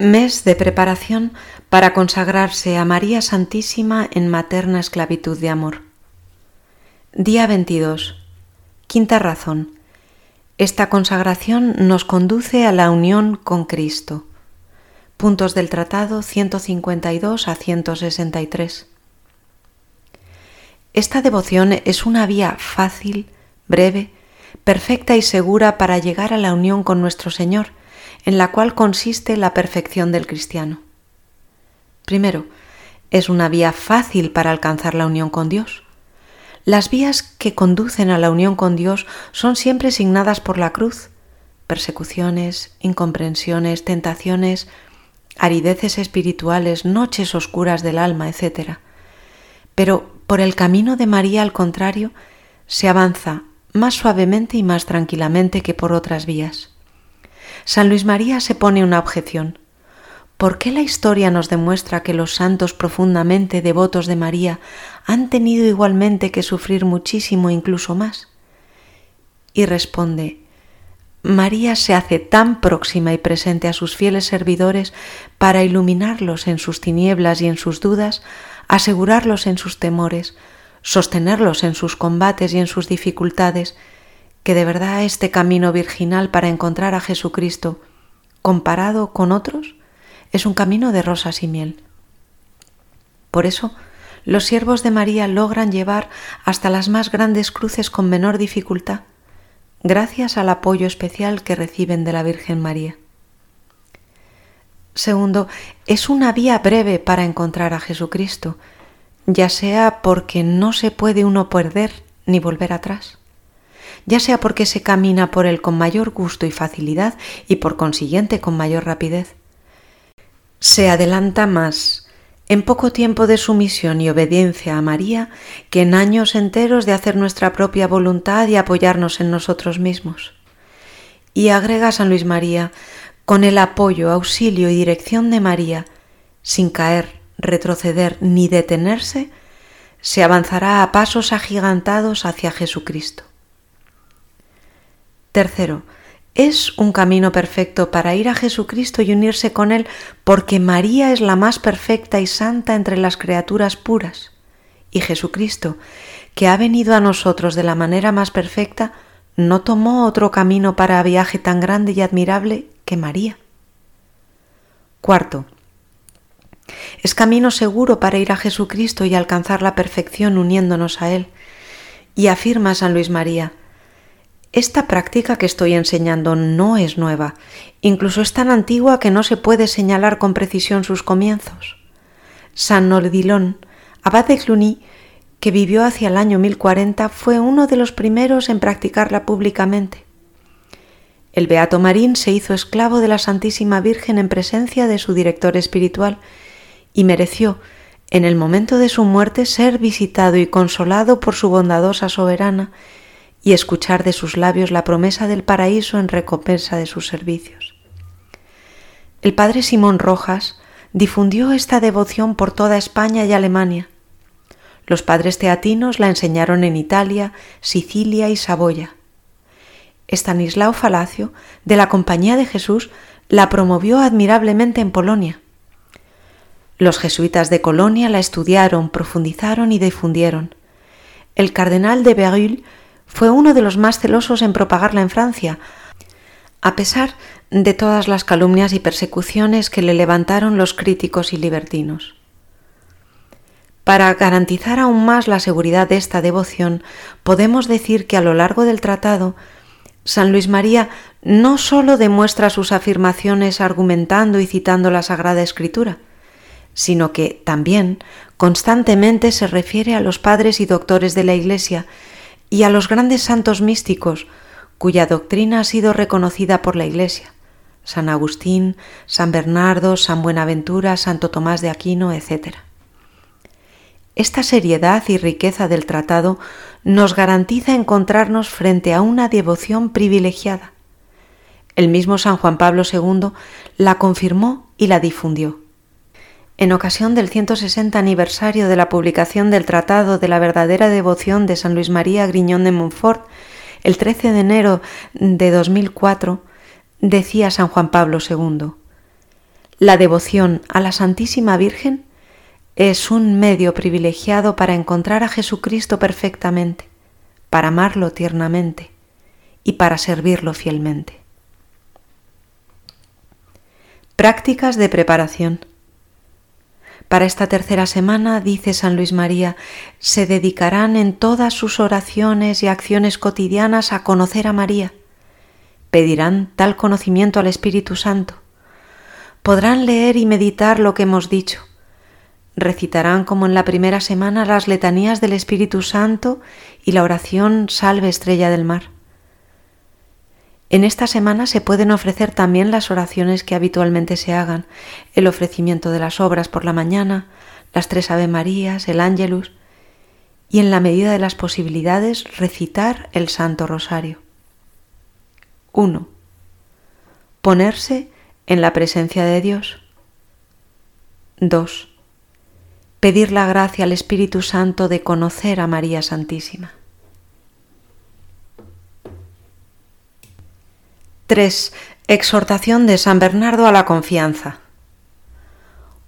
Mes de preparación para consagrarse a María Santísima en materna esclavitud de amor. Día 22. Quinta razón. Esta consagración nos conduce a la unión con Cristo. Puntos del Tratado 152 a 163. Esta devoción es una vía fácil, breve, perfecta y segura para llegar a la unión con nuestro Señor en la cual consiste la perfección del cristiano. Primero, es una vía fácil para alcanzar la unión con Dios. Las vías que conducen a la unión con Dios son siempre signadas por la cruz, persecuciones, incomprensiones, tentaciones, arideces espirituales, noches oscuras del alma, etc. Pero por el camino de María, al contrario, se avanza más suavemente y más tranquilamente que por otras vías. San Luis María se pone una objeción. ¿Por qué la historia nos demuestra que los santos profundamente devotos de María han tenido igualmente que sufrir muchísimo incluso más? Y responde, María se hace tan próxima y presente a sus fieles servidores para iluminarlos en sus tinieblas y en sus dudas, asegurarlos en sus temores, sostenerlos en sus combates y en sus dificultades, que de verdad este camino virginal para encontrar a Jesucristo, comparado con otros, es un camino de rosas y miel. Por eso, los siervos de María logran llevar hasta las más grandes cruces con menor dificultad, gracias al apoyo especial que reciben de la Virgen María. Segundo, es una vía breve para encontrar a Jesucristo, ya sea porque no se puede uno perder ni volver atrás ya sea porque se camina por él con mayor gusto y facilidad y por consiguiente con mayor rapidez. Se adelanta más en poco tiempo de sumisión y obediencia a María que en años enteros de hacer nuestra propia voluntad y apoyarnos en nosotros mismos. Y agrega San Luis María, con el apoyo, auxilio y dirección de María, sin caer, retroceder ni detenerse, se avanzará a pasos agigantados hacia Jesucristo. Tercero, es un camino perfecto para ir a Jesucristo y unirse con Él porque María es la más perfecta y santa entre las criaturas puras. Y Jesucristo, que ha venido a nosotros de la manera más perfecta, no tomó otro camino para viaje tan grande y admirable que María. Cuarto, es camino seguro para ir a Jesucristo y alcanzar la perfección uniéndonos a Él. Y afirma San Luis María, esta práctica que estoy enseñando no es nueva, incluso es tan antigua que no se puede señalar con precisión sus comienzos. San Nordilón, abad de Cluny, que vivió hacia el año 1040, fue uno de los primeros en practicarla públicamente. El Beato Marín se hizo esclavo de la Santísima Virgen en presencia de su director espiritual y mereció, en el momento de su muerte, ser visitado y consolado por su bondadosa soberana y escuchar de sus labios la promesa del paraíso en recompensa de sus servicios. El padre Simón Rojas difundió esta devoción por toda España y Alemania. Los padres teatinos la enseñaron en Italia, Sicilia y Saboya. Estanislao Falacio, de la Compañía de Jesús, la promovió admirablemente en Polonia. Los jesuitas de Colonia la estudiaron, profundizaron y difundieron. El cardenal de Berulle fue uno de los más celosos en propagarla en Francia, a pesar de todas las calumnias y persecuciones que le levantaron los críticos y libertinos. Para garantizar aún más la seguridad de esta devoción, podemos decir que a lo largo del tratado, San Luis María no sólo demuestra sus afirmaciones argumentando y citando la Sagrada Escritura, sino que también constantemente se refiere a los padres y doctores de la Iglesia y a los grandes santos místicos cuya doctrina ha sido reconocida por la Iglesia, San Agustín, San Bernardo, San Buenaventura, Santo Tomás de Aquino, etc. Esta seriedad y riqueza del tratado nos garantiza encontrarnos frente a una devoción privilegiada. El mismo San Juan Pablo II la confirmó y la difundió en ocasión del 160 aniversario de la publicación del Tratado de la verdadera devoción de San Luis María Griñón de Montfort, el 13 de enero de 2004, decía San Juan Pablo II, La devoción a la Santísima Virgen es un medio privilegiado para encontrar a Jesucristo perfectamente, para amarlo tiernamente y para servirlo fielmente. Prácticas de preparación. Para esta tercera semana, dice San Luis María, se dedicarán en todas sus oraciones y acciones cotidianas a conocer a María. Pedirán tal conocimiento al Espíritu Santo. Podrán leer y meditar lo que hemos dicho. Recitarán como en la primera semana las letanías del Espíritu Santo y la oración Salve Estrella del Mar. En esta semana se pueden ofrecer también las oraciones que habitualmente se hagan, el ofrecimiento de las obras por la mañana, las tres Ave Marías, el Ángelus, y en la medida de las posibilidades recitar el Santo Rosario. 1. Ponerse en la presencia de Dios. 2. Pedir la gracia al Espíritu Santo de conocer a María Santísima. 3. Exhortación de San Bernardo a la confianza.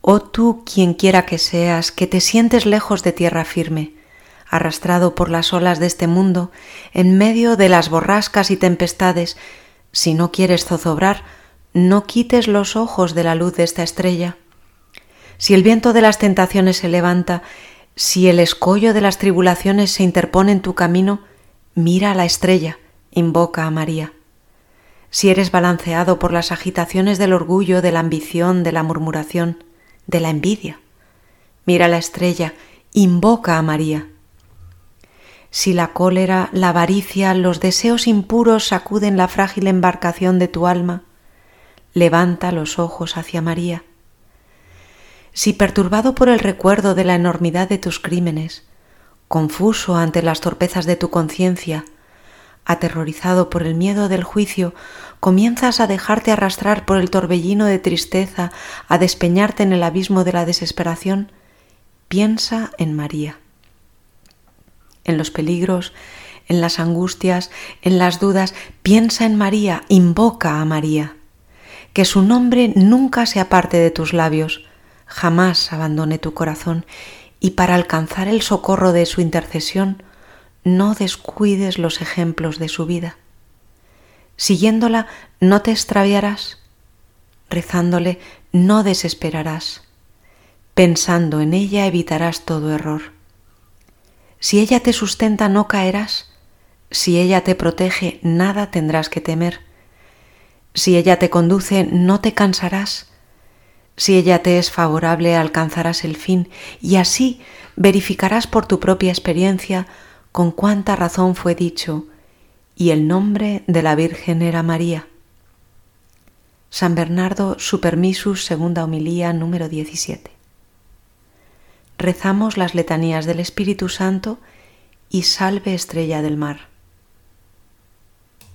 Oh tú, quien quiera que seas, que te sientes lejos de tierra firme, arrastrado por las olas de este mundo, en medio de las borrascas y tempestades, si no quieres zozobrar, no quites los ojos de la luz de esta estrella. Si el viento de las tentaciones se levanta, si el escollo de las tribulaciones se interpone en tu camino, mira a la estrella, invoca a María si eres balanceado por las agitaciones del orgullo, de la ambición, de la murmuración, de la envidia. Mira la estrella, invoca a María. Si la cólera, la avaricia, los deseos impuros sacuden la frágil embarcación de tu alma, levanta los ojos hacia María. Si perturbado por el recuerdo de la enormidad de tus crímenes, confuso ante las torpezas de tu conciencia, aterrorizado por el miedo del juicio, comienzas a dejarte arrastrar por el torbellino de tristeza, a despeñarte en el abismo de la desesperación, piensa en María. En los peligros, en las angustias, en las dudas, piensa en María, invoca a María. Que su nombre nunca se aparte de tus labios, jamás abandone tu corazón, y para alcanzar el socorro de su intercesión, no descuides los ejemplos de su vida. Siguiéndola no te extraviarás, rezándole no desesperarás, pensando en ella evitarás todo error. Si ella te sustenta no caerás, si ella te protege nada tendrás que temer, si ella te conduce no te cansarás, si ella te es favorable alcanzarás el fin y así verificarás por tu propia experiencia con cuánta razón fue dicho, y el nombre de la Virgen era María. San Bernardo Supermisus, segunda homilía, número 17. Rezamos las letanías del Espíritu Santo y salve estrella del mar.